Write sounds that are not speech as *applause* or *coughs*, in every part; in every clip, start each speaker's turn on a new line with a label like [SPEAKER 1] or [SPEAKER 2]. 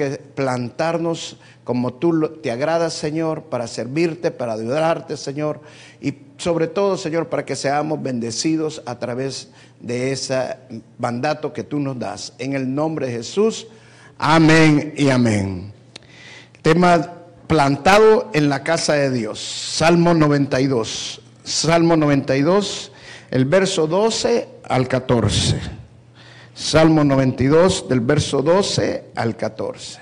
[SPEAKER 1] Que plantarnos como tú te agradas, Señor, para servirte, para ayudarte, Señor, y sobre todo, Señor, para que seamos bendecidos a través de ese mandato que tú nos das. En el nombre de Jesús, amén y amén. Tema plantado en la casa de Dios, Salmo 92, Salmo 92, el verso 12 al 14. Salmo 92 del verso 12 al 14.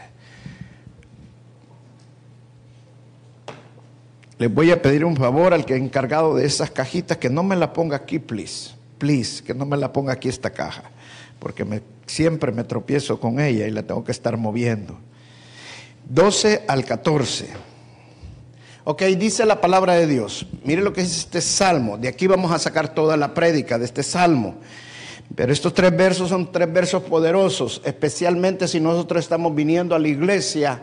[SPEAKER 1] Les voy a pedir un favor al que encargado de esas cajitas que no me la ponga aquí, please. Please, que no me la ponga aquí esta caja, porque me- siempre me tropiezo con ella y la tengo que estar moviendo. 12 al 14. Ok, dice la palabra de Dios. Mire lo que es este salmo. De aquí vamos a sacar toda la prédica de este salmo. Pero estos tres versos son tres versos poderosos, especialmente si nosotros estamos viniendo a la iglesia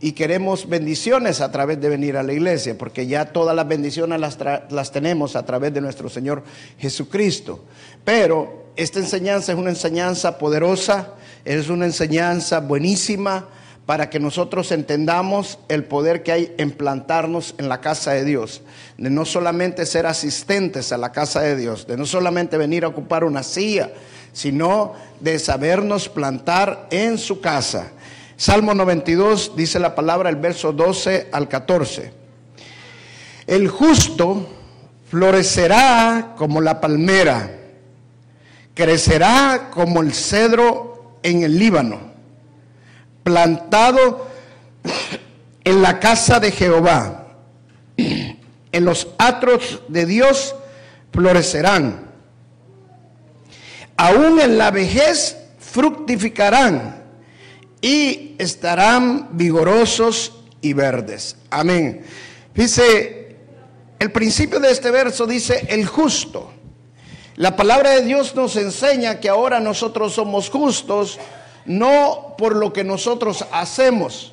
[SPEAKER 1] y queremos bendiciones a través de venir a la iglesia, porque ya todas las bendiciones las, tenemos a través de nuestro Señor Jesucristo. Pero esta enseñanza es una enseñanza poderosa, es una enseñanza buenísima para que nosotros entendamos el poder que hay en plantarnos en la casa de Dios, de no solamente ser asistentes a la casa de Dios, de no solamente venir a ocupar una silla, sino de sabernos plantar en su casa. Salmo 92 dice la palabra, el verso 12 al 14. El justo florecerá como la palmera, crecerá como el cedro en el Líbano plantado en la casa de Jehová. En los atros de Dios florecerán. Aún en la vejez fructificarán y estarán vigorosos y verdes. Amén. Dice, el principio de este verso dice el justo. La palabra de Dios nos enseña que ahora nosotros somos justos no por lo que nosotros hacemos.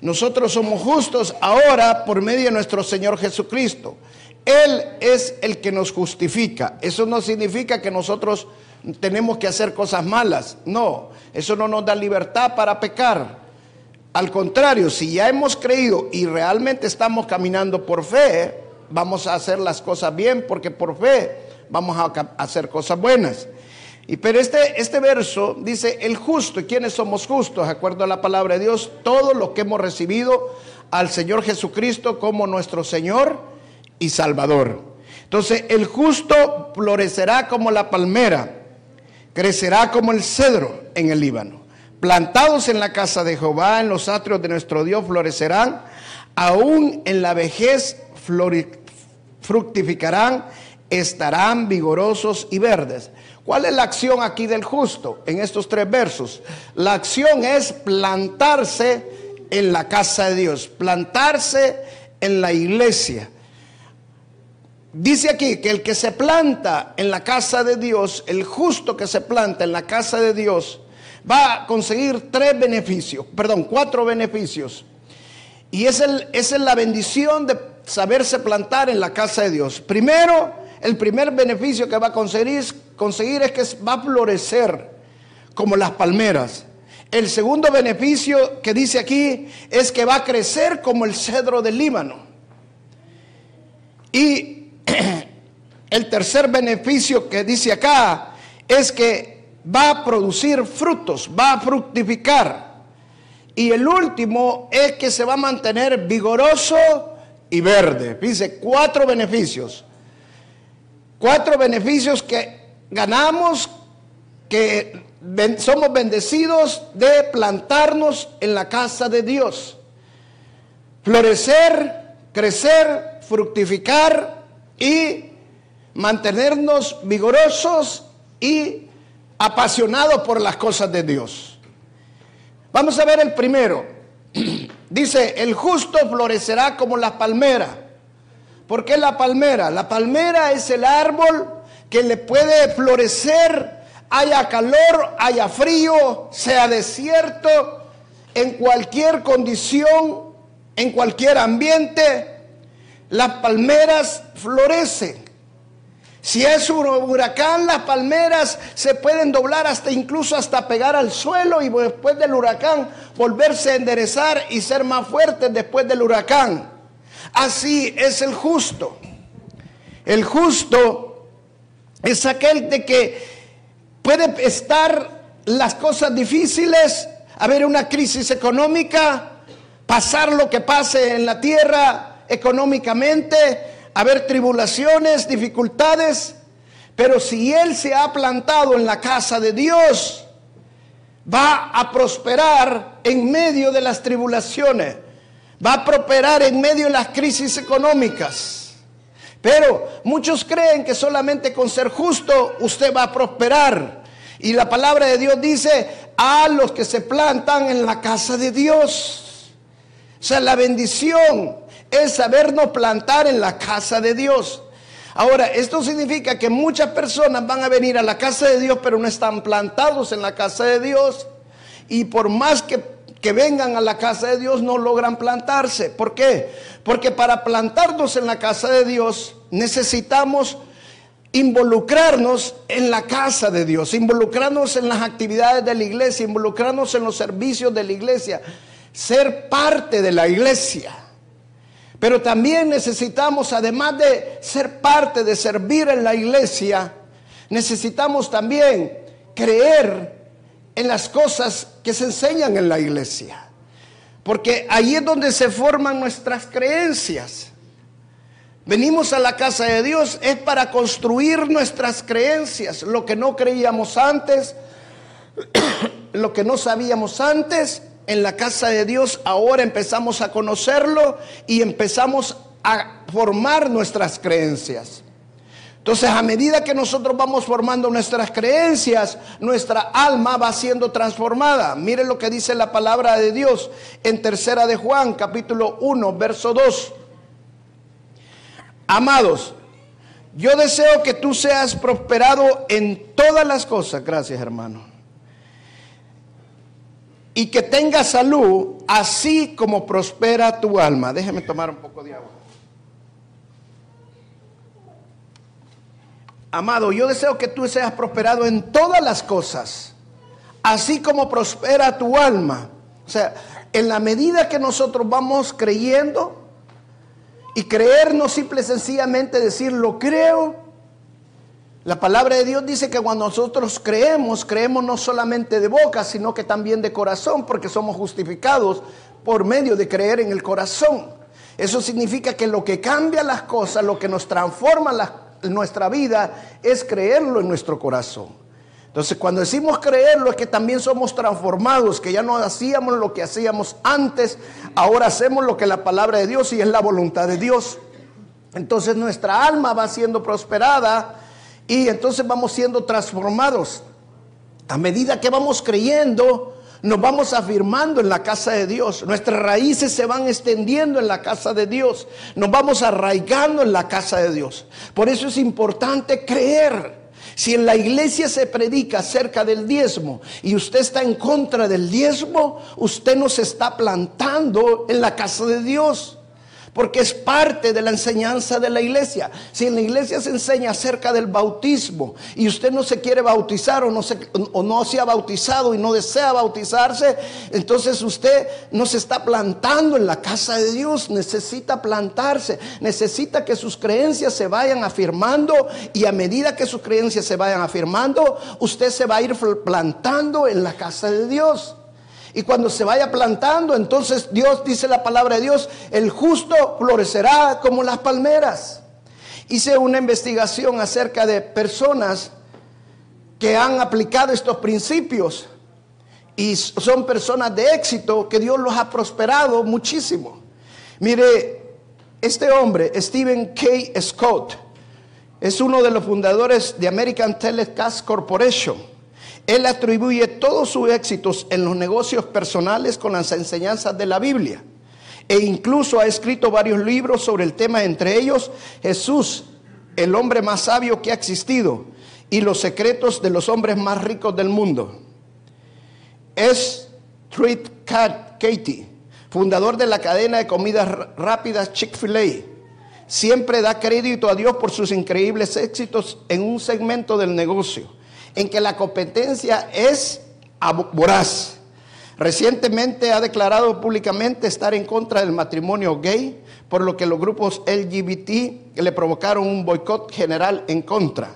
[SPEAKER 1] Nosotros somos justos ahora por medio de nuestro Señor Jesucristo. Él es el que nos justifica. Eso no significa que nosotros tenemos que hacer cosas malas. No, eso no nos da libertad para pecar. Al contrario, si ya hemos creído y realmente estamos caminando por fe, vamos a hacer las cosas bien porque por fe vamos a hacer cosas buenas. Y pero este, este verso dice, el justo, ¿y quiénes somos justos? De acuerdo a la palabra de Dios, todos los que hemos recibido al Señor Jesucristo como nuestro Señor y Salvador. Entonces, el justo florecerá como la palmera, crecerá como el cedro en el Líbano. Plantados en la casa de Jehová, en los atrios de nuestro Dios, florecerán, aún en la vejez fructificarán, estarán vigorosos y verdes. ¿Cuál es la acción aquí del justo en estos tres versos? La acción es plantarse en la casa de Dios, plantarse en la iglesia. Dice aquí que el que se planta en la casa de Dios, el justo que se planta en la casa de Dios, va a conseguir tres beneficios, perdón, cuatro beneficios. Y es el- esa es la bendición de saberse plantar en la casa de Dios. Primero, el primer beneficio que va a conseguir, conseguir es que va a florecer como las palmeras. El segundo beneficio que dice aquí es que va a crecer como el cedro del Líbano. Y *clears throat* el tercer beneficio que dice acá es que va a producir frutos, va a fructificar. Y el último es que se va a mantener vigoroso y verde. Dice, cuatro beneficios. Cuatro beneficios que ganamos, que somos bendecidos de plantarnos en la casa de Dios. Florecer, crecer, fructificar y mantenernos vigorosos y apasionados por las cosas de Dios. Vamos a ver el primero. *clears throat* Dice, el justo florecerá como la palmera. ¿Por qué la palmera? La palmera es el árbol que le puede florecer, haya calor, haya frío, sea desierto, en cualquier condición, en cualquier ambiente, las palmeras florecen. Si es un huracán, las palmeras se pueden doblar hasta incluso hasta pegar al suelo y después del huracán volverse a enderezar y ser más fuertes después del huracán. Así es el justo. El justo es aquel de que puede estar las cosas difíciles, haber una crisis económica, pasar lo que pase en la tierra económicamente, haber tribulaciones, dificultades, pero si él se ha plantado en la casa de Dios, va a prosperar en medio de las tribulaciones, va a prosperar en medio de las crisis económicas. Pero muchos creen que solamente con ser justo usted va a prosperar. Y la palabra de Dios dice a los que se plantan en la casa de Dios. O sea, la bendición es sabernos plantar en la casa de Dios. Ahora, esto significa que muchas personas van a venir a la casa de Dios, pero no están plantados en la casa de Dios. Y por más que, que vengan a la casa de Dios, no logran plantarse. ¿Por qué? Porque para plantarnos en la casa de Dios necesitamos involucrarnos en la casa de Dios, involucrarnos en las actividades de la iglesia, involucrarnos en los servicios de la iglesia, ser parte de la iglesia. Pero también necesitamos, además de ser parte, de servir en la iglesia, necesitamos también creer en las cosas que se enseñan en la iglesia. Porque ahí es donde se forman nuestras creencias. Venimos a la casa de Dios es para construir nuestras creencias, lo que no creíamos antes, *clears throat* lo que no sabíamos antes, en la casa de Dios, ahora empezamos a conocerlo y empezamos a formar nuestras creencias. Entonces, a medida que nosotros vamos formando nuestras creencias, nuestra alma va siendo transformada. Mire lo que dice la palabra de Dios en Tercera de Juan, capítulo 1, verso 2. Amados, yo deseo que tú seas prosperado en todas las cosas. Gracias, hermano y que tenga salud, así como prospera tu alma. Déjeme tomar un poco de agua. Amado, yo deseo que tú seas prosperado en todas las cosas, así como prospera tu alma. O sea, en la medida que nosotros vamos creyendo, y creer no simple y sencillamente decir lo creo, la palabra de Dios dice que cuando nosotros creemos, creemos no solamente de boca, sino que también de corazón, porque somos justificados por medio de creer en el corazón. Eso significa que lo que cambia las cosas, lo que nos transforma nuestra vida, es creerlo en nuestro corazón. Entonces, cuando decimos creerlo, es que también somos transformados, que ya no hacíamos lo que hacíamos antes, ahora hacemos lo que la palabra de Dios y es la voluntad de Dios. Entonces, nuestra alma va siendo prosperada y entonces vamos siendo transformados. A medida que vamos creyendo, nos vamos afirmando en la casa de Dios. Nuestras raíces se van extendiendo en la casa de Dios. Nos vamos arraigando en la casa de Dios. Por eso es importante creer. Si en la iglesia se predica acerca del diezmo y usted está en contra del diezmo, usted no se está plantando en la casa de Dios porque es parte de la enseñanza de la iglesia. Si en la iglesia se enseña acerca del bautismo y usted no se quiere bautizar o no se, o no se ha bautizado y no desea bautizarse, entonces usted no se está plantando en la casa de Dios, necesita plantarse, necesita que sus creencias se vayan afirmando y a medida que sus creencias se vayan afirmando, usted se va a ir plantando en la casa de Dios. Y cuando se vaya plantando, entonces Dios dice la palabra de Dios, el justo florecerá como las palmeras. Hice una investigación acerca de personas que han aplicado estos principios y son personas de éxito que Dios los ha prosperado muchísimo. Mire, este hombre, Stephen K. Scott, es uno de los fundadores de American Telecast Corporation él atribuye todos sus éxitos en los negocios personales con las enseñanzas de la Biblia. E incluso ha escrito varios libros sobre el tema, entre ellos Jesús el hombre más sabio que ha existido y los secretos de los hombres más ricos del mundo. Es Treat Katie, fundador de la cadena de comidas rápidas Chick-fil-A. Siempre da crédito a Dios por sus increíbles éxitos en un segmento del negocio, en que la competencia es voraz. Recientemente ha declarado públicamente estar en contra del matrimonio gay, por lo que los grupos LGBT le provocaron un boicot general en contra.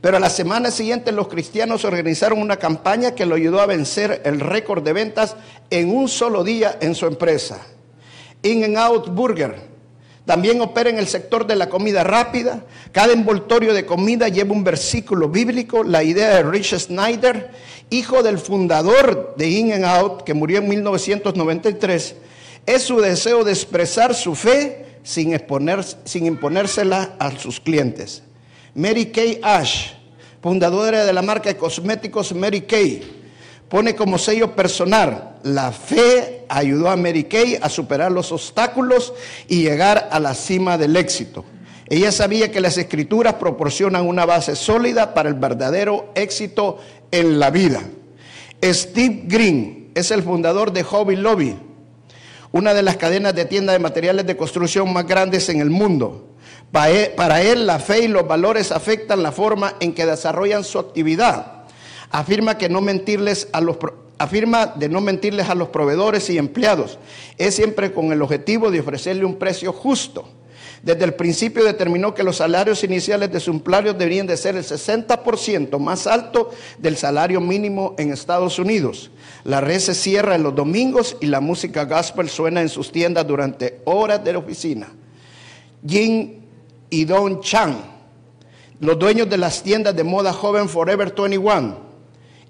[SPEAKER 1] Pero a la semana siguiente los cristianos organizaron una campaña que lo ayudó a vencer el récord de ventas en un solo día en su empresa. In and Out Burger también opera en el sector de la comida rápida. Cada envoltorio de comida lleva un versículo bíblico, la idea de Rich Snyder, hijo del fundador de In and Out, que murió en 1993. Es su deseo de expresar su fe sin, exponer, sin imponérsela a sus clientes. Mary Kay Ash, fundadora de la marca de cosméticos Mary Kay, pone como sello personal, la fe ayudó a Mary Kay a superar los obstáculos y llegar a la cima del éxito. Ella sabía que las escrituras proporcionan una base sólida para el verdadero éxito en la vida. Steve Green es el fundador de Hobby Lobby, una de las cadenas de tiendas de materiales de construcción más grandes en el mundo. Para él la fe y los valores afectan la forma en que desarrollan su actividad. Afirma que no mentirles a los afirma de no mentirles a los proveedores y empleados. Es siempre con el objetivo de ofrecerle un precio justo. Desde el principio determinó que los salarios iniciales de sus empleados deberían de ser el 60% más alto del salario mínimo en Estados Unidos. La red se cierra en los domingos y la música gospel suena en sus tiendas durante horas de la oficina. Jim y Don Chang, los dueños de las tiendas de moda joven Forever 21,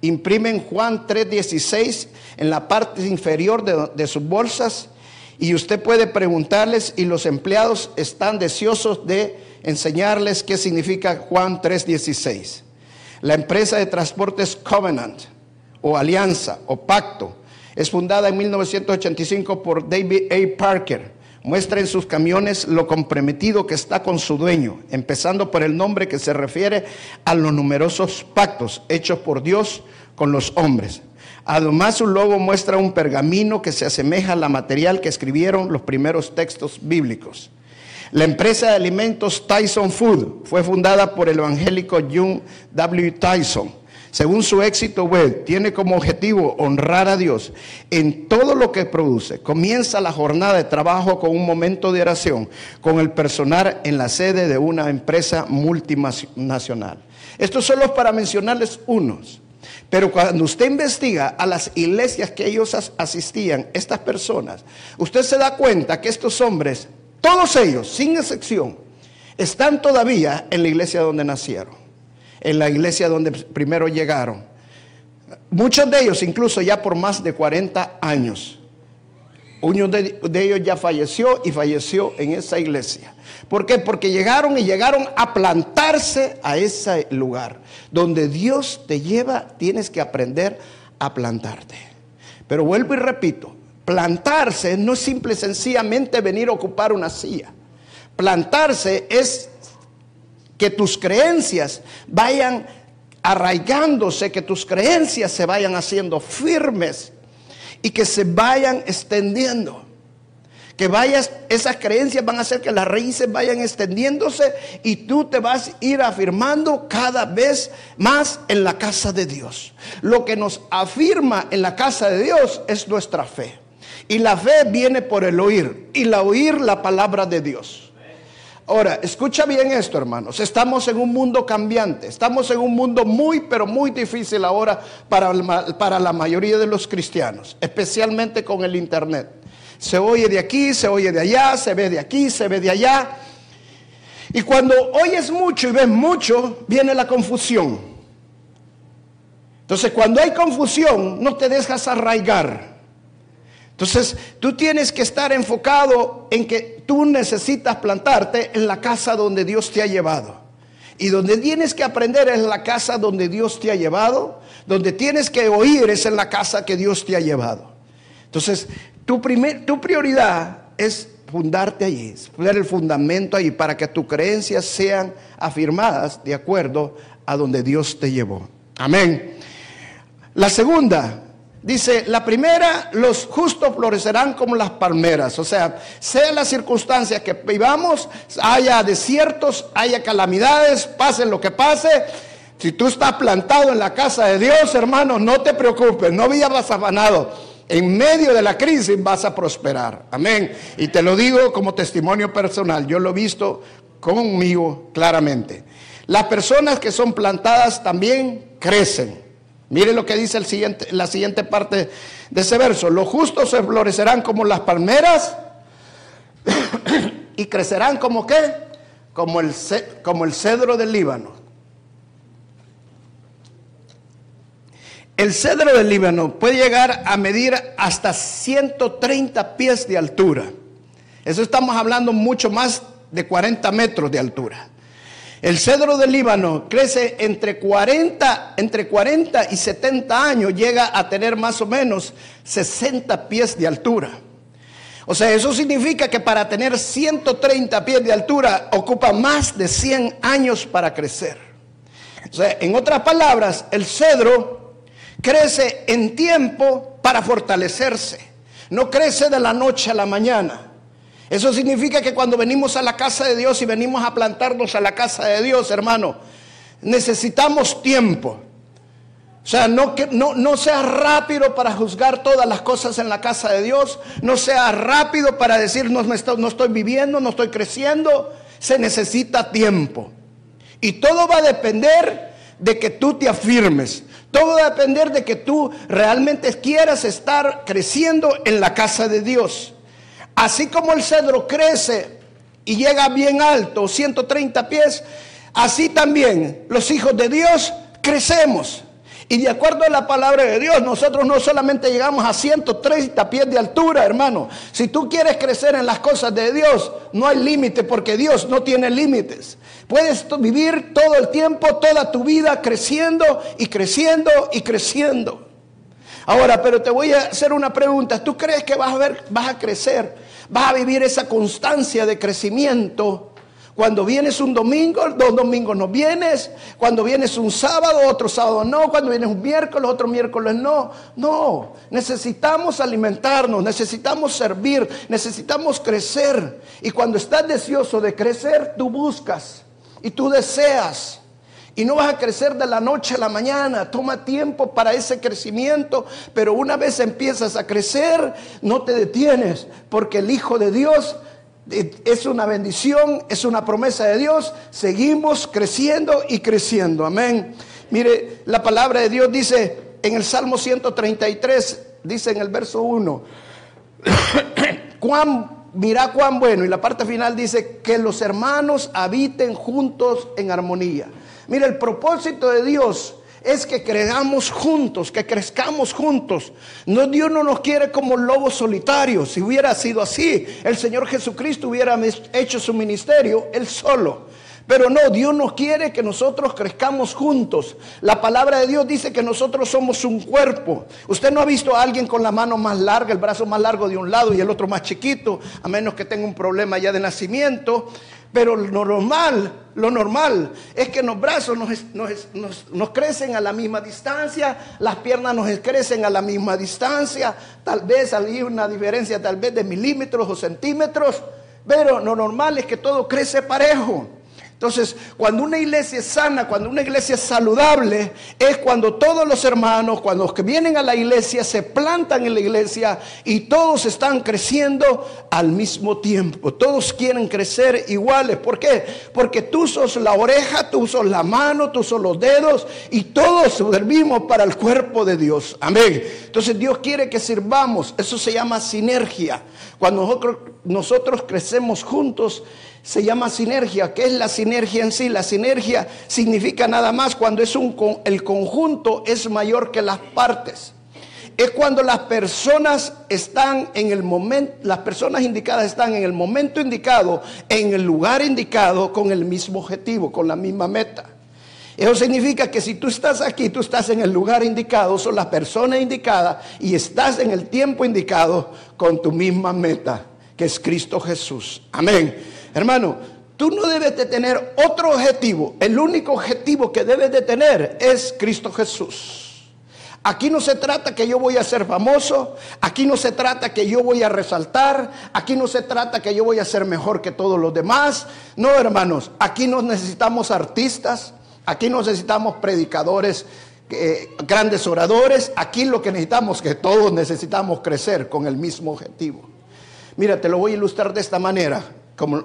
[SPEAKER 1] imprimen Juan 3:16 en la parte inferior de, sus bolsas y usted puede preguntarles y los empleados están deseosos de enseñarles qué significa Juan 3:16. La empresa de transportes Covenant o Alianza o Pacto es fundada en 1985 por David A. Parker Muestra en sus camiones lo comprometido que está con su dueño, empezando por el nombre que se refiere a los numerosos pactos hechos por Dios con los hombres. Además, su logo muestra un pergamino que se asemeja a la material que escribieron los primeros textos bíblicos. La empresa de alimentos Tyson Food fue fundada por el evangélico John W. Tyson según su éxito web, tiene como objetivo honrar a Dios en todo lo que produce. Comienza la jornada de trabajo con un momento de oración con el personal en la sede de una empresa multinacional. Esto solo es para mencionarles unos. Pero cuando usted investiga a las iglesias que ellos asistían, estas personas, usted se da cuenta que estos hombres, todos ellos, sin excepción, están todavía en la iglesia donde nacieron en la iglesia donde primero llegaron. Muchos de ellos incluso ya por más de 40 años. Uno de, ellos ya falleció y falleció en esa iglesia. ¿Por qué? Porque llegaron y llegaron a plantarse a ese lugar. Donde Dios te lleva, tienes que aprender a plantarte. Pero vuelvo y repito, plantarse no es simple sencillamente venir a ocupar una silla. Plantarse es que tus creencias vayan arraigándose, que tus creencias se vayan haciendo firmes y que se vayan extendiendo. Que vayas, esas creencias van a hacer que las raíces vayan extendiéndose y tú te vas a ir afirmando cada vez más en la casa de Dios. Lo que nos afirma en la casa de Dios es nuestra fe. Y la fe viene por el oír y la oír la palabra de Dios. Ahora, escucha bien esto, hermanos. Estamos en un mundo cambiante. Estamos en un mundo muy, pero muy difícil ahora para, para la mayoría de los cristianos, especialmente con el Internet. Se oye de aquí, se oye de allá, se ve de aquí, se ve de allá. Y cuando oyes mucho y ves mucho, viene la confusión. Entonces, cuando hay confusión, no te dejas arraigar. Entonces, tú tienes que estar enfocado en que tú necesitas plantarte en la casa donde Dios te ha llevado. Y donde tienes que aprender es la casa donde Dios te ha llevado. Donde tienes que oír es en la casa que Dios te ha llevado. Entonces, tu, primer, tu prioridad es fundarte allí, poner el fundamento allí para que tus creencias sean afirmadas de acuerdo a donde Dios te llevó. Amén. La segunda, dice, la primera, los justos florecerán como las palmeras. O sea, sea la circunstancia que vivamos, haya desiertos, haya calamidades, pase lo que pase. Si tú estás plantado en la casa de Dios, hermano, no te preocupes, no vivas afanado en medio de la crisis vas a prosperar. Amén. Y te lo digo como testimonio personal. Yo lo he visto conmigo claramente. Las personas que son plantadas también crecen. Mire lo que dice el siguiente, la siguiente parte de ese verso. Los justos se florecerán como las palmeras *coughs* y crecerán como qué? Como el, como el cedro del Líbano. El cedro del Líbano puede llegar a medir hasta 130 pies de altura. Eso estamos hablando mucho más de 40 metros de altura. El cedro del Líbano crece entre 40, entre 40 y 70 años, llega a tener más o menos 60 pies de altura. O sea, eso significa que para tener 130 pies de altura ocupa más de 100 años para crecer. O sea, en otras palabras, el cedro crece en tiempo para fortalecerse. No crece de la noche a la mañana. Eso significa que cuando venimos a la casa de Dios y venimos a plantarnos a la casa de Dios, hermano, necesitamos tiempo. O sea, no, no, no sea rápido para juzgar todas las cosas en la casa de Dios. No sea rápido para decir no, no estoy viviendo, no estoy creciendo. Se necesita tiempo. Y todo va a depender de que tú te afirmes. Todo va a depender de que tú realmente quieras estar creciendo en la casa de Dios. Así como el cedro crece y llega bien alto, 130 pies, así también los hijos de Dios crecemos. Y de acuerdo a la palabra de Dios, nosotros no solamente llegamos a 130 pies de altura, hermano. Si tú quieres crecer en las cosas de Dios, no hay límite porque Dios no tiene límites. Puedes vivir todo el tiempo, toda tu vida creciendo y creciendo y creciendo. Ahora, pero te voy a hacer una pregunta. ¿Tú crees que vas a ver, vas a crecer, vas a vivir esa constancia de crecimiento? Cuando vienes un domingo, dos domingos no vienes. Cuando vienes un sábado, otro sábado no. Cuando vienes un miércoles, otro miércoles no. No, necesitamos alimentarnos, necesitamos servir, necesitamos crecer. Y cuando estás deseoso de crecer, tú buscas y tú deseas. Y no vas a crecer de la noche a la mañana. Toma tiempo para ese crecimiento. Pero una vez empiezas a crecer, no te detienes. Porque el Hijo de Dios es una bendición, es una promesa de Dios. Seguimos creciendo y creciendo. Amén. Mire, la palabra de Dios dice en el Salmo 133, dice en el verso 1, *coughs* cuán, mira cuán bueno. Y la parte final dice que los hermanos habiten juntos en armonía. Mire, el propósito de Dios es que creamos juntos, que crezcamos juntos. No, Dios no nos quiere como lobos solitarios. Si hubiera sido así, el Señor Jesucristo hubiera hecho su ministerio él solo. Pero no, Dios nos quiere que nosotros crezcamos juntos. La palabra de Dios dice que nosotros somos un cuerpo. Usted no ha visto a alguien con la mano más larga, el brazo más largo de un lado y el otro más chiquito, a menos que tenga un problema ya de nacimiento. Pero lo normal, lo normal es que los brazos nos, crecen a la misma distancia, las piernas nos crecen a la misma distancia, tal vez hay una diferencia tal vez de milímetros o centímetros, pero lo normal es que todo crece parejo. Entonces, cuando una iglesia es sana, cuando una iglesia es saludable, es cuando todos los hermanos, cuando los que vienen a la iglesia, se plantan en la iglesia y todos están creciendo al mismo tiempo. Todos quieren crecer iguales. ¿Por qué? Porque tú sos la oreja, tú sos la mano, tú sos los dedos y todos servimos para el cuerpo de Dios. Amén. Entonces Dios quiere que sirvamos. Eso se llama sinergia. Cuando nosotros, nosotros crecemos juntos, se llama sinergia. ¿Qué es la sinergia en sí? La sinergia significa nada más cuando es un, el conjunto es mayor que las partes. Es cuando las personas están en el momento, las personas indicadas están en el momento indicado, en el lugar indicado, con el mismo objetivo, con la misma meta. Eso significa que si tú estás aquí, tú estás en el lugar indicado, son las personas indicadas y estás en el tiempo indicado con tu misma meta que es Cristo Jesús. Amén. Hermano, tú no debes de tener otro objetivo. El único objetivo que debes de tener es Cristo Jesús. Aquí no se trata que yo voy a ser famoso, aquí no se trata que yo voy a resaltar, aquí no se trata que yo voy a ser mejor que todos los demás. No, hermanos, aquí no necesitamos artistas, aquí no necesitamos predicadores, eh, grandes oradores, aquí lo que necesitamos, que todos necesitamos crecer con el mismo objetivo. Mira, te lo voy a ilustrar de esta manera, como,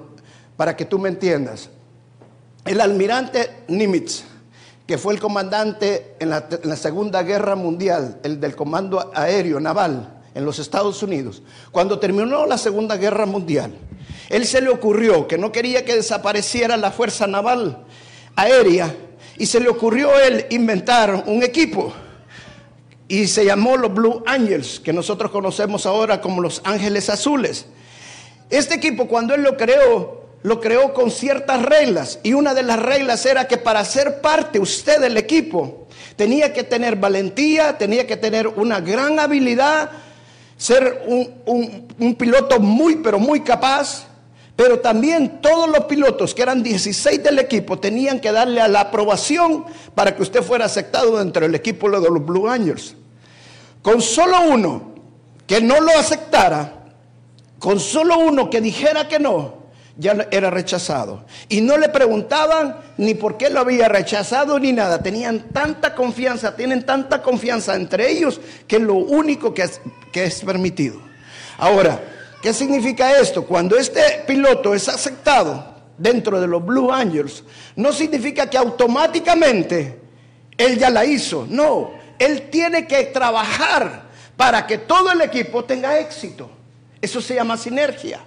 [SPEAKER 1] para que tú me entiendas. El almirante Nimitz, que fue el comandante en la, Segunda Guerra Mundial, el del Comando Aéreo Naval en los Estados Unidos, cuando terminó la Segunda Guerra Mundial, él se le ocurrió que no quería que desapareciera la Fuerza Naval Aérea y se le ocurrió él inventar un equipo y se llamó los Blue Angels, que nosotros conocemos ahora como los Ángeles Azules. Este equipo cuando él lo creó, lo creó con ciertas reglas y una de las reglas era que para ser parte usted del equipo tenía que tener valentía, tenía que tener una gran habilidad, ser un, piloto muy pero muy capaz, pero también todos los pilotos, que eran 16 del equipo, tenían que darle a la aprobación para que usted fuera aceptado dentro del equipo de los Blue Angels. Con solo uno que no lo aceptara, con solo uno que dijera que no, ya era rechazado. Y no le preguntaban ni por qué lo había rechazado ni nada. Tenían tanta confianza, tienen tanta confianza entre ellos que es lo único que es, que es permitido. Ahora, ¿qué significa esto? Cuando este piloto es aceptado dentro de los Blue Angels, no significa que automáticamente él ya la hizo. No, él tiene que trabajar para que todo el equipo tenga éxito. Eso se llama sinergia.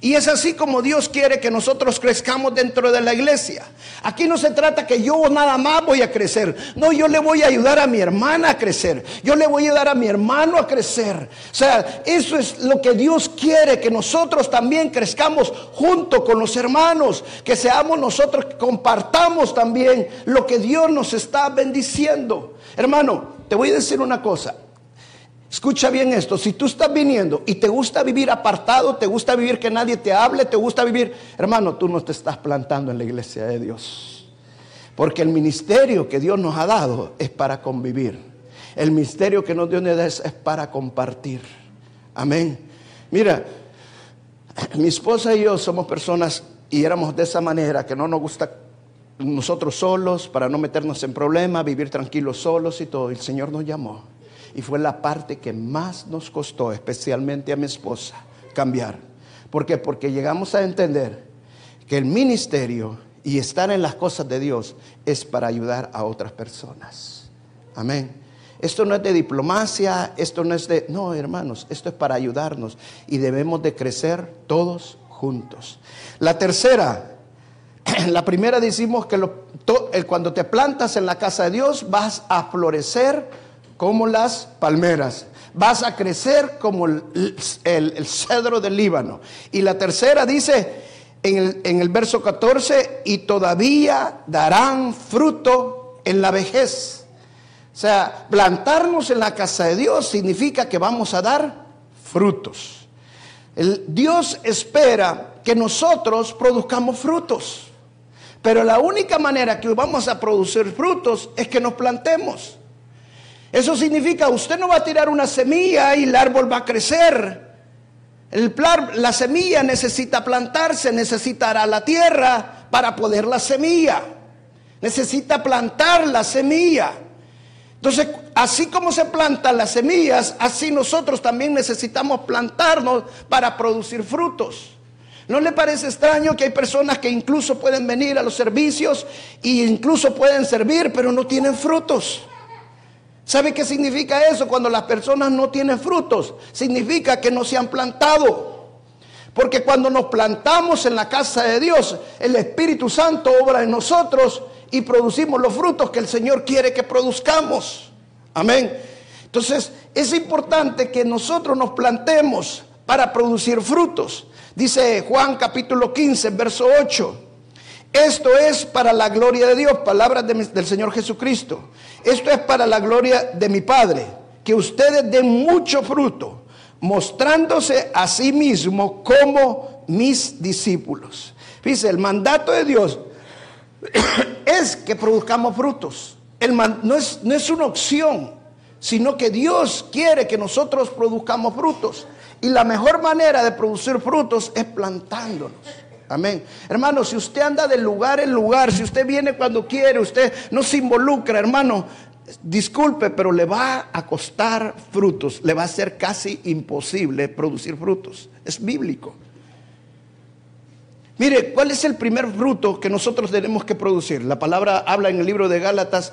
[SPEAKER 1] Y es así como Dios quiere que nosotros crezcamos dentro de la iglesia. Aquí no se trata que yo nada más voy a crecer. No, yo le voy a ayudar a mi hermana a crecer. Yo le voy a ayudar a mi hermano a crecer. O sea, eso es lo que Dios quiere, que nosotros también crezcamos junto con los hermanos. Que seamos nosotros, que compartamos también lo que Dios nos está bendiciendo. Hermano, te voy a decir una cosa. Escucha bien esto, si tú estás viniendo y te gusta vivir apartado, te gusta vivir que nadie te hable, te gusta vivir, hermano, tú no te estás plantando en la iglesia de Dios. Porque el ministerio que Dios nos ha dado es para convivir. El ministerio que nos dio es, es para compartir. Amén. Mira, mi esposa y yo somos personas y éramos de esa manera que no nos gusta nosotros solos para no meternos en problemas, vivir tranquilos solos y todo. El Señor nos llamó y fue la parte que más nos costó, especialmente a mi esposa, cambiar. ¿Por qué? Porque llegamos a entender que el ministerio y estar en las cosas de Dios es para ayudar a otras personas. Amén. Esto no es de diplomacia, esto no es de... No, hermanos, esto es para ayudarnos y debemos de crecer todos juntos. La tercera, *clears throat* la primera decimos que cuando te plantas en la casa de Dios vas a florecer como las palmeras. Vas a crecer como el, cedro del Líbano. Y la tercera dice en el, en el verso 14, y todavía darán fruto en la vejez. O sea, plantarnos en la casa de Dios significa que vamos a dar frutos. El, Dios espera que nosotros produzcamos frutos. Pero la única manera que vamos a producir frutos es que nos plantemos. Eso significa, usted no va a tirar una semilla y el árbol va a crecer. La semilla necesita plantarse, necesitará la tierra para poder la semilla. Necesita plantar la semilla. Entonces, así como se plantan las semillas, así nosotros también necesitamos plantarnos para producir frutos. ¿No le parece extraño que hay personas que incluso pueden venir a los servicios e incluso pueden servir, pero no tienen frutos? ¿Sabe qué significa eso cuando las personas no tienen frutos? Significa que no se han plantado. Porque cuando nos plantamos en la casa de Dios, el Espíritu Santo obra en nosotros y producimos los frutos que el Señor quiere que produzcamos. Amén. Entonces, es importante que nosotros nos plantemos para producir frutos. Dice Juan capítulo 15, verso 8. Esto es para la gloria de Dios, palabras del Señor Jesucristo. Esto es para la gloria de mi Padre, que ustedes den mucho fruto, mostrándose a sí mismo como mis discípulos. Dice, el mandato de Dios *coughs* es que produzcamos frutos. El no, es, no es una opción, sino que Dios quiere que nosotros produzcamos frutos. Y la mejor manera de producir frutos es plantándonos. Amén. Hermano, si usted anda de lugar en lugar, si usted viene cuando quiere, usted no se involucra, hermano, disculpe, pero le va a costar frutos, le va a ser casi imposible producir frutos. Es bíblico. Mire, ¿cuál es el primer fruto que nosotros tenemos que producir? La palabra habla en el libro de Gálatas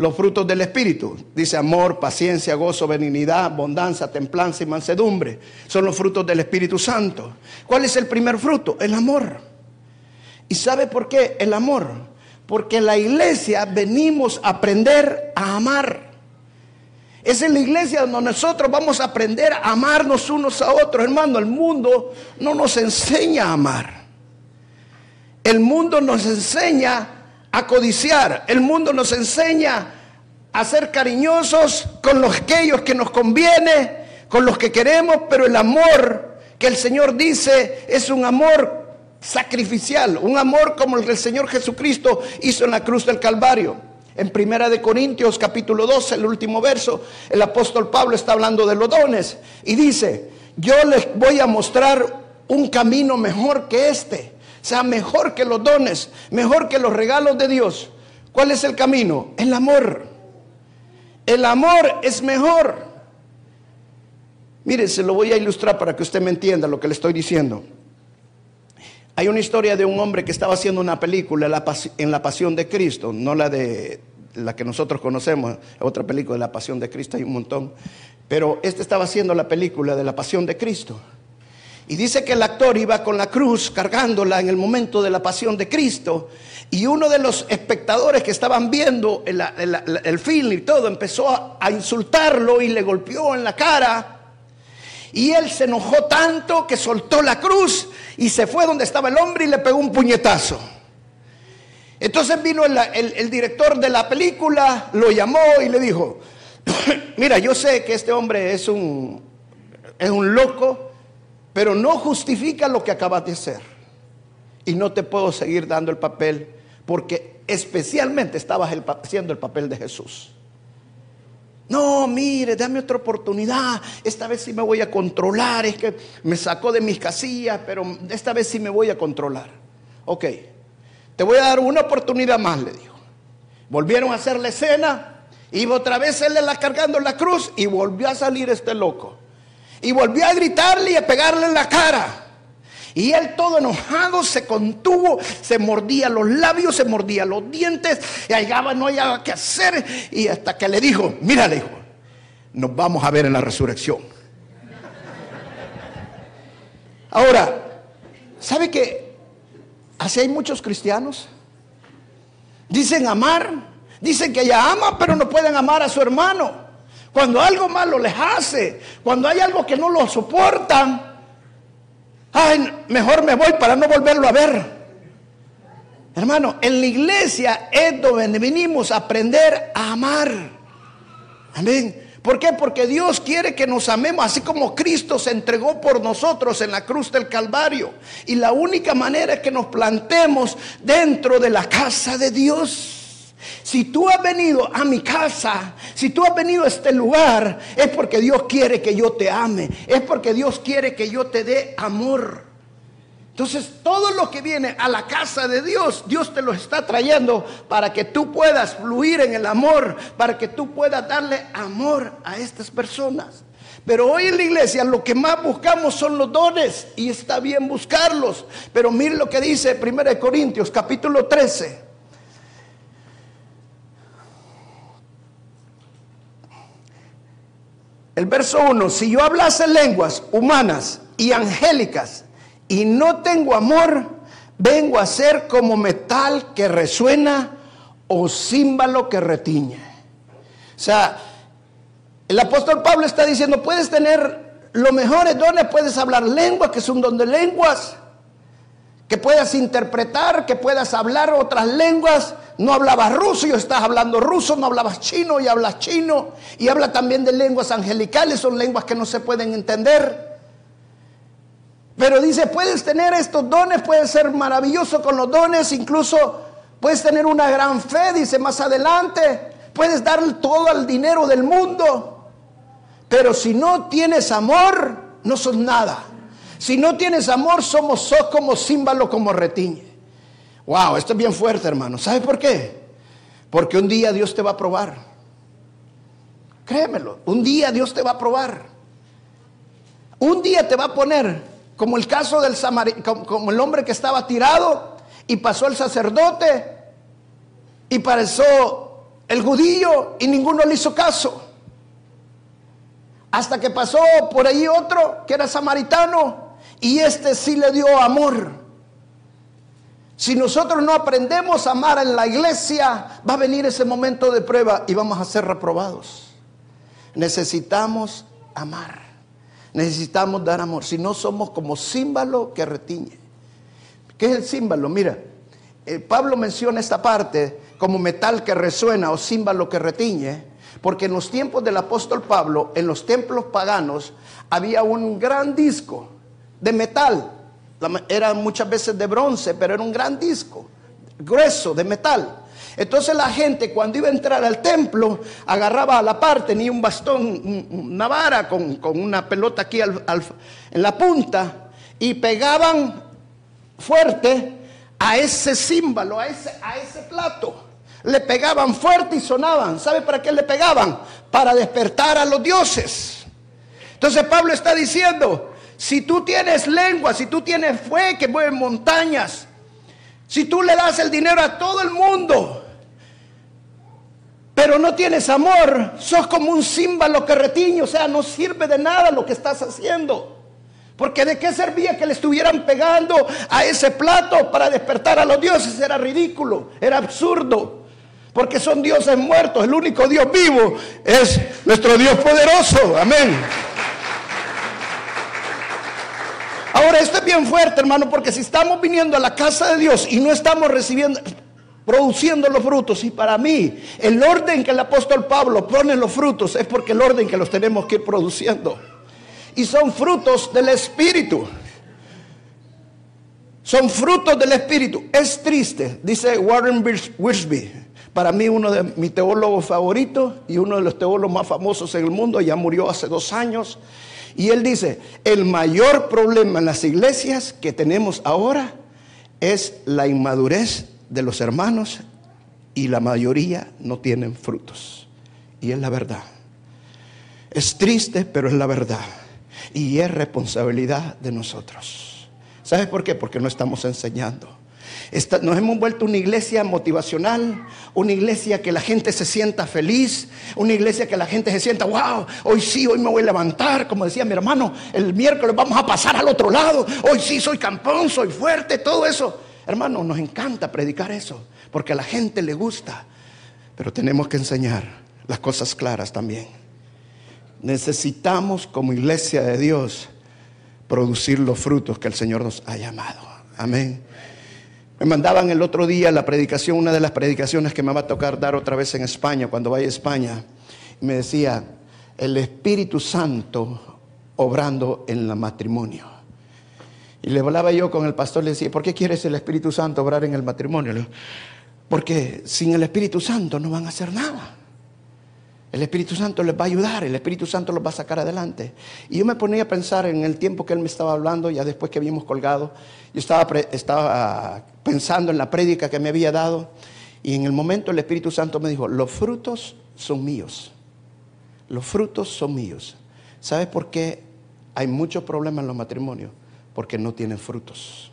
[SPEAKER 1] los frutos del Espíritu. Dice amor, paciencia, gozo, benignidad, bondanza, templanza y mansedumbre. Son los frutos del Espíritu Santo. ¿Cuál es el primer fruto? El amor. ¿Y sabe por qué? El amor. Porque en la iglesia venimos a aprender a amar. Es en la iglesia donde nosotros vamos a aprender a amarnos unos a otros. Hermano, el mundo no nos enseña a amar. El mundo nos enseña a codiciar. El mundo nos enseña a ser cariñosos con los que nos conviene, con los que queremos, pero el amor que el Señor dice es un amor sacrificial, un amor como el que el Señor Jesucristo hizo en la cruz del Calvario. En Primera de Corintios capítulo 12, el último verso, el apóstol Pablo está hablando de los dones y dice, "Yo les voy a mostrar un camino mejor que este." Sea mejor que los dones, mejor que los regalos de Dios. ¿Cuál es el camino? El amor. El amor es mejor. Mire, se lo voy a ilustrar para que usted me entienda lo que le estoy diciendo. Hay una historia de un hombre que estaba haciendo una película en la Pasión de Cristo, no la de la que nosotros conocemos, otra película de la Pasión de Cristo, hay un montón. Pero este estaba haciendo la película de la Pasión de Cristo. Y dice que el actor iba con la cruz cargándola en el momento de la pasión de Cristo. Y uno de los espectadores que estaban viendo el, film y todo empezó a, insultarlo y le golpeó en la cara. Y él se enojó tanto que soltó la cruz y se fue donde estaba el hombre y le pegó un puñetazo. Entonces vino el, el, director de la película, lo llamó y le dijo, *coughs* mira, yo sé que este hombre es un, es un loco, pero no justifica lo que acabas de hacer. Y no te puedo seguir dando el papel porque especialmente estabas haciendo el papel de Jesús. No, mire, dame otra oportunidad. Esta vez sí me voy a controlar. Es que me sacó de mis casillas, pero esta vez sí me voy a controlar. Ok, te voy a dar una oportunidad más, le dijo. Volvieron a hacer la escena. Iba otra vez él la cargando la cruz y volvió a salir este loco. Y volvió a gritarle y a pegarle en la cara. Y él todo enojado se contuvo, se mordía los labios, se mordía los dientes, y allá no había que hacer. Y hasta que le dijo, mira, le dijo, nos vamos a ver en la resurrección. Ahora, ¿sabe que así hay muchos cristianos? Dicen amar, dicen que ella ama, pero no pueden amar a su hermano. Cuando algo malo les hace, cuando hay algo que no lo soportan, ay, mejor me voy para no volverlo a ver. Hermano, en la iglesia es donde venimos a aprender a amar. Amén. ¿Por qué? Porque Dios quiere que nos amemos, así como Cristo se entregó por nosotros en la cruz del Calvario. Y la única manera es que nos plantemos dentro de la casa de Dios. Si tú has venido a mi casa, si tú has venido a este lugar, es porque Dios quiere que yo te ame, es porque Dios quiere que yo te dé amor. Entonces, todo lo que viene a la casa de Dios, Dios te lo está trayendo para que tú puedas fluir en el amor, para que tú puedas darle amor a estas personas. Pero hoy en la iglesia lo que más buscamos son los dones y está bien buscarlos. Pero mire lo que dice 1 Corintios capítulo 13. El verso 1, si yo hablase lenguas humanas y angélicas y no tengo amor, vengo a ser como metal que resuena o címbalo que retiñe. O sea, el apóstol Pablo está diciendo, puedes tener los mejores dones, puedes hablar lenguas, que es un don de lenguas, que puedas interpretar, que puedas hablar otras lenguas. No hablabas ruso y estás hablando ruso, no hablabas chino y hablas chino. Y habla también de lenguas angelicales, son lenguas que no se pueden entender. Pero dice, puedes tener estos dones, puedes ser maravilloso con los dones, incluso puedes tener una gran fe, dice más adelante, puedes dar todo el dinero del mundo. Pero si no tienes amor, no sos nada. Si no tienes amor, somos sos como címbalo, como retiñe. Wow, esto es bien fuerte, hermano. ¿Sabe por qué? Porque un día Dios te va a probar. Créemelo, un día Dios te va a probar. Un día te va a poner, como el caso del samaritano, como el hombre que estaba tirado y pasó el sacerdote y pasó el judío y ninguno le hizo caso. Hasta que pasó por ahí otro que era samaritano y este sí le dio amor. Si nosotros no aprendemos a amar en la iglesia, va a venir ese momento de prueba y vamos a ser reprobados. Necesitamos amar. Necesitamos dar amor. Si no somos como símbolo que retiñe. ¿Qué es el símbolo? Mira, eh, Pablo menciona esta parte como metal que resuena o símbolo que retiñe, porque en los tiempos del apóstol Pablo, en los templos paganos, había un gran disco de metal. Era muchas veces de bronce, pero era un gran disco, grueso, de metal. Entonces la gente cuando iba a entrar al templo agarraba a la parte, ni un bastón, una vara con, una pelota aquí en la punta y pegaban fuerte a ese símbolo, a ese, a ese plato. Le pegaban fuerte y sonaban. ¿Sabe para qué le pegaban? Para despertar a los dioses. Entonces Pablo está diciendo, si tú tienes lengua, si tú tienes fe que mueve montañas, si tú le das el dinero a todo el mundo, pero no tienes amor, sos como un címbalo que retiño, o sea, no sirve de nada lo que estás haciendo. Porque de qué servía que le estuvieran pegando a ese plato para despertar a los dioses, era ridículo, era absurdo. Porque son dioses muertos, el único Dios vivo es nuestro Dios poderoso. Amén. Ahora, esto es bien fuerte, hermano, porque si estamos viniendo a la casa de Dios y no estamos recibiendo, produciendo los frutos, y para mí el orden que el apóstol Pablo pone los frutos es porque el orden que los tenemos que ir produciendo. Y son frutos del Espíritu. Son frutos del Espíritu. Es triste, dice Warren Wiersbe, para mí uno de mis teólogos favoritos y uno de los teólogos más famosos en el mundo, ya murió hace dos años. Y él dice, el mayor problema en las iglesias que tenemos ahora es la inmadurez de los hermanos y la mayoría no tienen frutos. Y es la verdad. Es triste, pero es la verdad. Y es responsabilidad de nosotros. ¿Sabes por qué? Porque no estamos enseñando nos hemos vuelto una iglesia motivacional, una iglesia que la gente se sienta feliz, una iglesia que la gente se sienta, wow, hoy sí, hoy me voy a levantar, como decía mi hermano, el miércoles vamos a pasar al otro lado, hoy sí soy campón, soy fuerte, todo eso. Hermano, nos encanta predicar eso, porque a la gente le gusta, pero tenemos que enseñar las cosas claras también. Necesitamos como iglesia de Dios producir los frutos que el Señor nos ha llamado. Amén. Me mandaban el otro día la predicación, una de las predicaciones que me va a tocar dar otra vez en España, cuando vaya a España. me decía, el Espíritu Santo obrando en el matrimonio. Y le hablaba yo con el pastor, le decía, ¿por qué quieres el Espíritu Santo obrar en el matrimonio? Porque sin el Espíritu Santo no van a hacer nada. El Espíritu Santo les va a ayudar, el Espíritu Santo los va a sacar adelante. Y yo me ponía a pensar en el tiempo que él me estaba hablando, ya después que habíamos colgado, yo estaba, estaba pensando en la prédica que me había dado, y en el momento el Espíritu Santo me dijo, los frutos son míos, los frutos son míos. ¿Sabes por qué hay muchos problemas en los matrimonios? Porque no tienen frutos.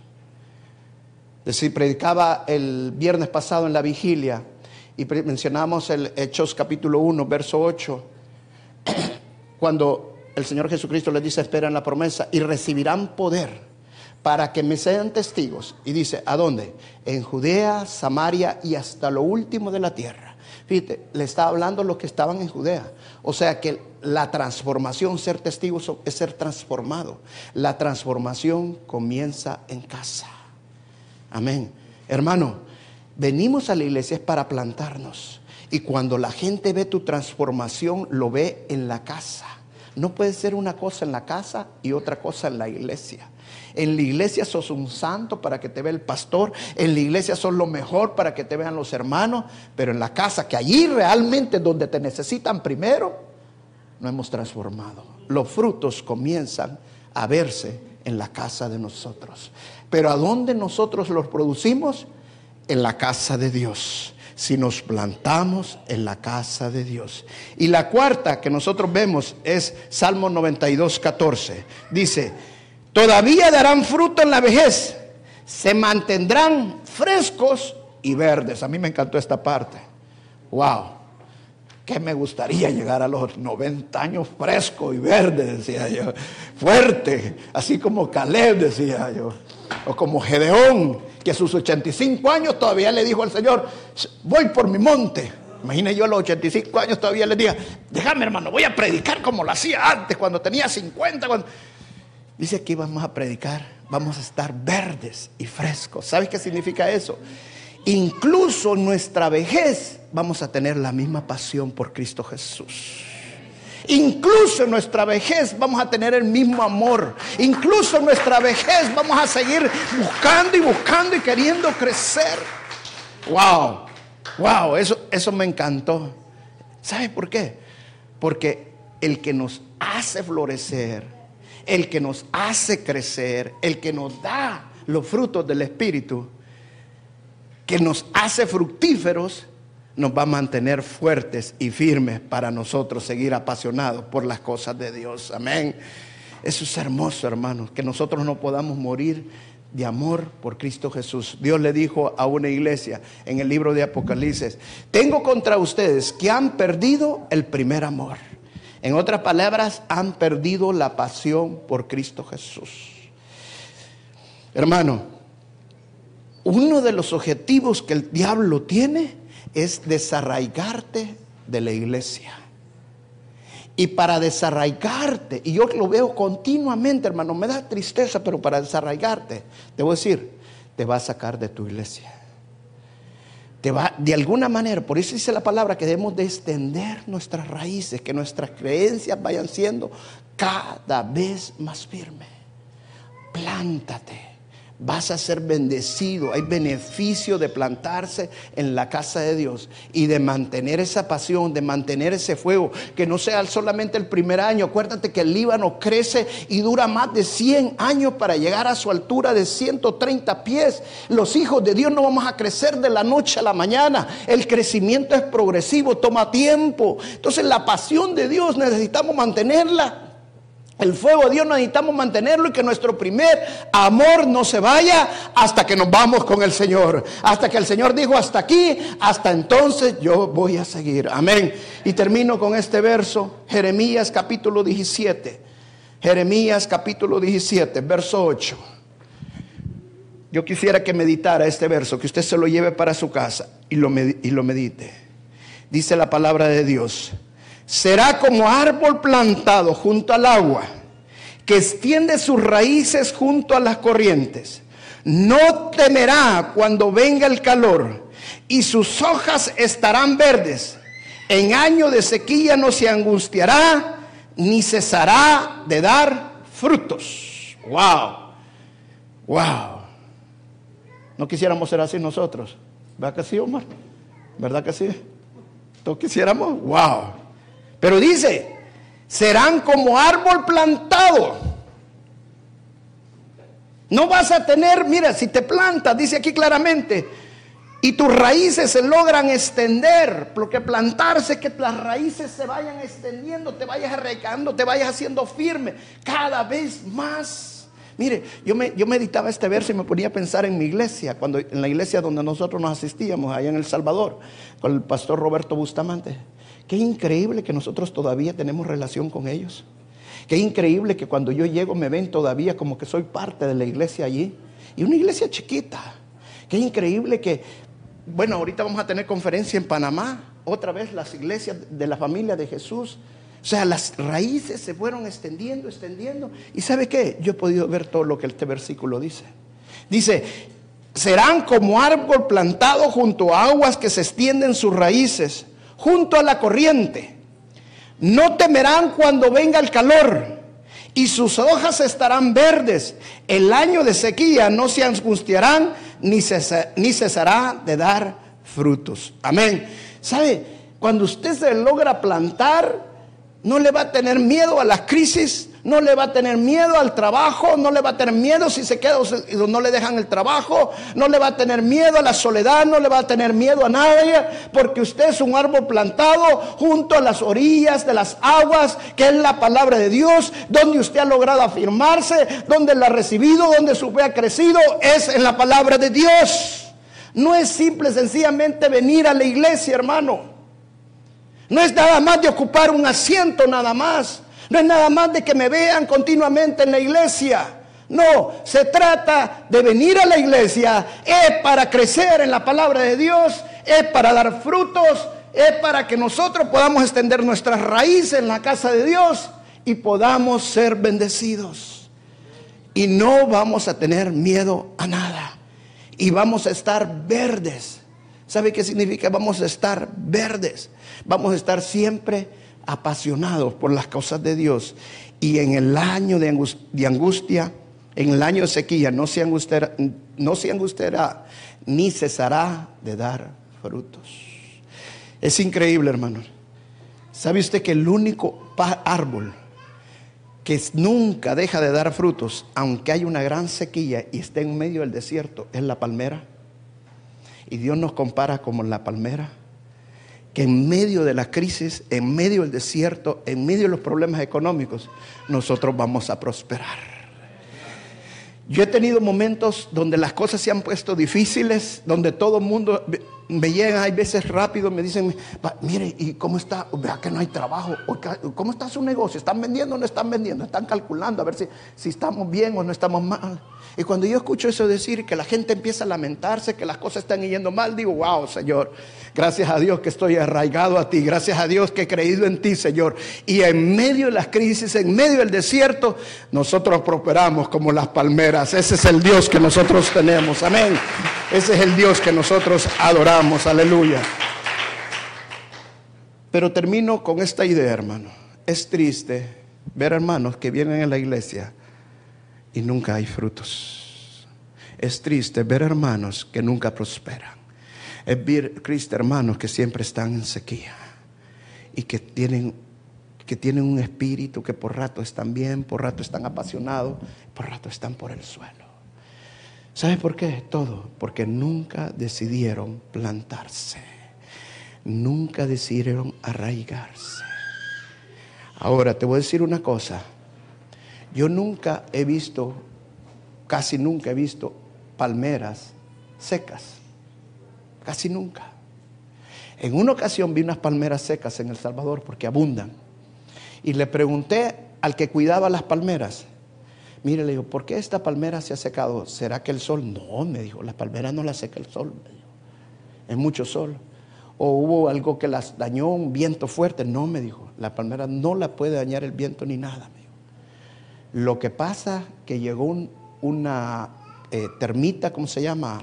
[SPEAKER 1] Es decir, predicaba el viernes pasado en la vigilia, y mencionamos el Hechos capítulo 1, verso 8, *clears throat* cuando el Señor Jesucristo les dice, esperan la promesa y recibirán poder para que me sean testigos. Y dice, ¿a dónde? En Judea, Samaria y hasta lo último de la tierra. Fíjate, le está hablando los que estaban en Judea. O sea que la transformación, ser testigos es ser transformado. La transformación comienza en casa. Amén. Hermano, venimos a la iglesia para plantarnos. Y cuando la gente ve tu transformación, lo ve en la casa. No puede ser una cosa en la casa y otra cosa en la iglesia. En la iglesia sos un santo para que te vea el pastor. En la iglesia sos lo mejor para que te vean los hermanos. Pero en la casa, que allí realmente donde te necesitan primero, no hemos transformado. Los frutos comienzan a verse en la casa de nosotros. Pero ¿a dónde nosotros los producimos? En la casa de Dios. Si nos plantamos en la casa de Dios. Y la cuarta que nosotros vemos es Salmo 92, 14. Dice, todavía darán fruto en la vejez, se mantendrán frescos y verdes. A mí me encantó esta parte. Wow que me gustaría llegar a los 90 años fresco y verde, decía yo, fuerte, así como Caleb, decía yo, o como Gedeón, que a sus 85 años todavía le dijo al Señor, voy por mi monte. Imagine yo a los 85 años todavía le diga, déjame hermano, voy a predicar como lo hacía antes, cuando tenía 50. Dice que vamos a predicar, vamos a estar verdes y frescos. ¿Sabes qué significa eso? incluso nuestra vejez vamos a tener la misma pasión por Cristo Jesús. Incluso en nuestra vejez vamos a tener el mismo amor. Incluso en nuestra vejez vamos a seguir buscando y buscando y queriendo crecer. Wow, wow, eso, eso me encantó. ¿Sabe por qué? Porque el que nos hace florecer, el que nos hace crecer, el que nos da los frutos del Espíritu, que nos hace fructíferos, nos va a mantener fuertes y firmes para nosotros seguir apasionados por las cosas de Dios. Amén. Eso es hermoso, hermanos, que nosotros no podamos morir de amor por Cristo Jesús. Dios le dijo a una iglesia en el libro de Apocalipsis, tengo contra ustedes que han perdido el primer amor. En otras palabras, han perdido la pasión por Cristo Jesús. Hermano, uno de los objetivos que el diablo tiene es desarraigarte de la iglesia. Y para desarraigarte, y yo lo veo continuamente, hermano, me da tristeza, pero para desarraigarte, a decir, te va a sacar de tu iglesia. Te va, de alguna manera, por eso dice la palabra que debemos de extender nuestras raíces, que nuestras creencias vayan siendo cada vez más firmes. Plántate vas a ser bendecido. Hay beneficio de plantarse en la casa de Dios y de mantener esa pasión, de mantener ese fuego, que no sea solamente el primer año. Acuérdate que el Líbano crece y dura más de 100 años para llegar a su altura de 130 pies. Los hijos de Dios no vamos a crecer de la noche a la mañana. El crecimiento es progresivo, toma tiempo. Entonces la pasión de Dios necesitamos mantenerla. El fuego de Dios necesitamos mantenerlo y que nuestro primer amor no se vaya hasta que nos vamos con el Señor. Hasta que el Señor dijo hasta aquí, hasta entonces yo voy a seguir. Amén. Y termino con este verso, Jeremías capítulo 17. Jeremías capítulo 17, verso 8. Yo quisiera que meditara este verso, que usted se lo lleve para su casa y lo, y lo medite. Dice la palabra de Dios será como árbol plantado junto al agua, que extiende sus raíces junto a las corrientes. No temerá cuando venga el calor, y sus hojas estarán verdes. En año de sequía no se angustiará, ni cesará de dar frutos. Wow, wow. No quisiéramos ser así nosotros. ¿Verdad que sí, Omar? ¿Verdad que sí? ¿Todos quisiéramos? Wow. Pero dice, serán como árbol plantado. No vas a tener, mira, si te plantas, dice aquí claramente, y tus raíces se logran extender, porque plantarse que las raíces se vayan extendiendo, te vayas arraigando, te vayas haciendo firme cada vez más. Mire, yo, me, yo meditaba este verso y me ponía a pensar en mi iglesia, cuando en la iglesia donde nosotros nos asistíamos, allá en El Salvador, con el pastor Roberto Bustamante. Qué increíble que nosotros todavía tenemos relación con ellos. Qué increíble que cuando yo llego me ven todavía como que soy parte de la iglesia allí. Y una iglesia chiquita. Qué increíble que, bueno, ahorita vamos a tener conferencia en Panamá. Otra vez las iglesias de la familia de Jesús. O sea, las raíces se fueron extendiendo, extendiendo. ¿Y sabe qué? Yo he podido ver todo lo que este versículo dice. Dice, serán como árbol plantado junto a aguas que se extienden sus raíces, junto a la corriente. No temerán cuando venga el calor y sus hojas estarán verdes. El año de sequía no se angustiarán ni, cesará de dar frutos. Amén. ¿Sabe? Cuando usted se logra plantar, no le va a tener miedo a las crisis, no le va a tener miedo al trabajo, no le va a tener miedo si se queda o no le dejan el trabajo, no le va a tener miedo a la soledad, no le va a tener miedo a nadie, porque usted es un árbol plantado junto a las orillas de las aguas, que es la palabra de Dios, donde usted ha logrado afirmarse, donde la ha recibido, donde su fe ha crecido, es en la palabra de Dios. No es simple sencillamente venir a la iglesia, hermano. No es nada más de ocupar un asiento nada más. No es nada más de que me vean continuamente en la iglesia. No, se trata de venir a la iglesia, es para crecer en la palabra de Dios, es para dar frutos, es para que nosotros podamos extender nuestras raíces en la casa de Dios y podamos ser bendecidos. Y no vamos a tener miedo a nada. Y vamos a estar verdes. ¿Sabe qué significa? Vamos a estar verdes. Vamos a estar siempre apasionados por las cosas de Dios y en el año de angustia, en el año de sequía, no se angustiará, ni cesará de dar frutos. Es increíble, hermano. ¿Sabe usted que el único árbol que nunca deja de dar frutos, aunque hay una gran sequía y esté en medio del desierto, es la palmera? Y Dios nos compara como la palmera que en medio de la crisis, en medio del desierto, en medio de los problemas económicos, nosotros vamos a prosperar. Yo he tenido momentos donde las cosas se han puesto difíciles, donde todo el mundo me llega, hay veces rápido, me dicen, mire, ¿y cómo está? Vea que no hay trabajo. ¿Cómo está su negocio? ¿Están vendiendo o no están vendiendo? Están calculando a ver si, si estamos bien o no estamos mal. Y cuando yo escucho eso decir, que la gente empieza a lamentarse, que las cosas están yendo mal, digo, wow, Señor, Gracias a Dios que estoy arraigado a ti. Gracias a Dios que he creído en ti, Señor. Y en medio de las crisis, en medio del desierto, nosotros prosperamos como las palmeras. Ese es el Dios que nosotros tenemos. Amén. Ese es el Dios que nosotros adoramos. Aleluya. Pero termino con esta idea, hermano. Es triste ver hermanos que vienen a la iglesia y nunca hay frutos. Es triste ver hermanos que nunca prosperan es ver Cristo, hermanos, que siempre están en sequía y que tienen, que tienen un espíritu que por rato están bien, por rato están apasionados, por rato están por el suelo. ¿Sabe por qué? Todo, porque nunca decidieron plantarse, nunca decidieron arraigarse. Ahora te voy a decir una cosa, yo nunca he visto, casi nunca he visto palmeras secas. Casi nunca. En una ocasión vi unas palmeras secas en El Salvador porque abundan. Y le pregunté al que cuidaba las palmeras, mire, le digo, ¿por qué esta palmera se ha secado? ¿Será que el sol? No, me dijo, las palmeras no las seca el sol, Es mucho sol. O hubo algo que las dañó, un viento fuerte. No, me dijo, la palmera no la puede dañar el viento ni nada, me dijo. Lo que pasa que llegó una eh, termita, ¿cómo se llama?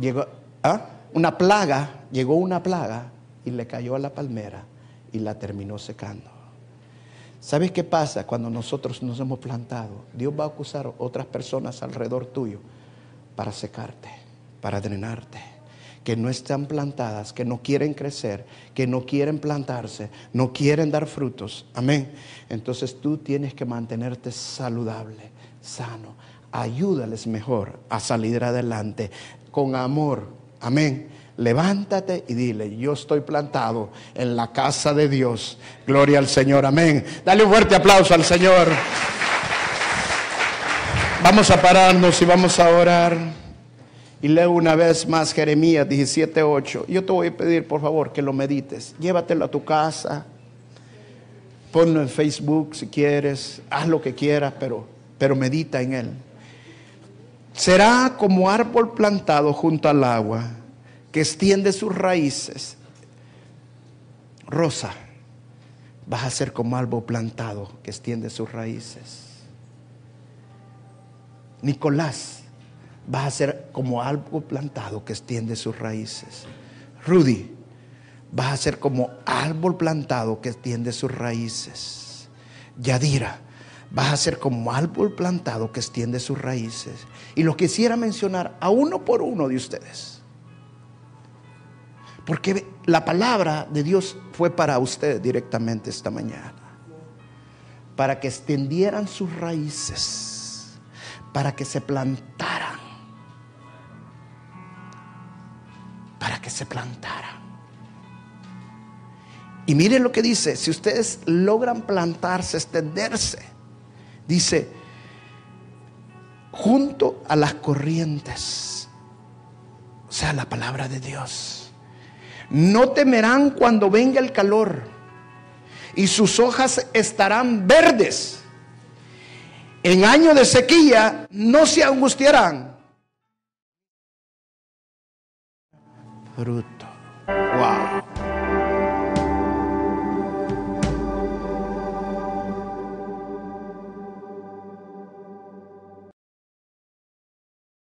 [SPEAKER 1] Llegó, ¿ah? una plaga, llegó una plaga y le cayó a la palmera y la terminó secando. ¿Sabes qué pasa cuando nosotros nos hemos plantado? Dios va a acusar a otras personas alrededor tuyo para secarte, para drenarte, que no están plantadas, que no quieren crecer, que no quieren plantarse, no quieren dar frutos. Amén. Entonces tú tienes que mantenerte saludable, sano. Ayúdales mejor a salir adelante con amor, Amén. Levántate y dile, yo estoy plantado en la casa de Dios. Gloria al Señor. Amén. Dale un fuerte aplauso al Señor. Vamos a pararnos y vamos a orar. Y leo una vez más Jeremías 17:8. Yo te voy a pedir, por favor, que lo medites. Llévatelo a tu casa. Ponlo en Facebook si quieres. Haz lo que quieras, pero, pero medita en él. Será como árbol plantado junto al agua, que extiende sus raíces. Rosa, vas a ser como árbol plantado, que extiende sus raíces. Nicolás, vas a ser como árbol plantado que extiende sus raíces. Rudy, vas a ser como árbol plantado que extiende sus raíces. Yadira, vas a ser como árbol plantado que extiende sus raíces. Y lo quisiera mencionar a uno por uno de ustedes. Porque la palabra de Dios fue para ustedes directamente esta mañana. Para que extendieran sus raíces. Para que se plantaran. Se plantaran. Y miren lo que dice, si ustedes logran plantarse, extenderse, dice, junto a las corrientes, o sea, la palabra de Dios, no temerán cuando venga el calor y sus hojas estarán verdes. En año de sequía no se angustiarán. Fruto. Wow.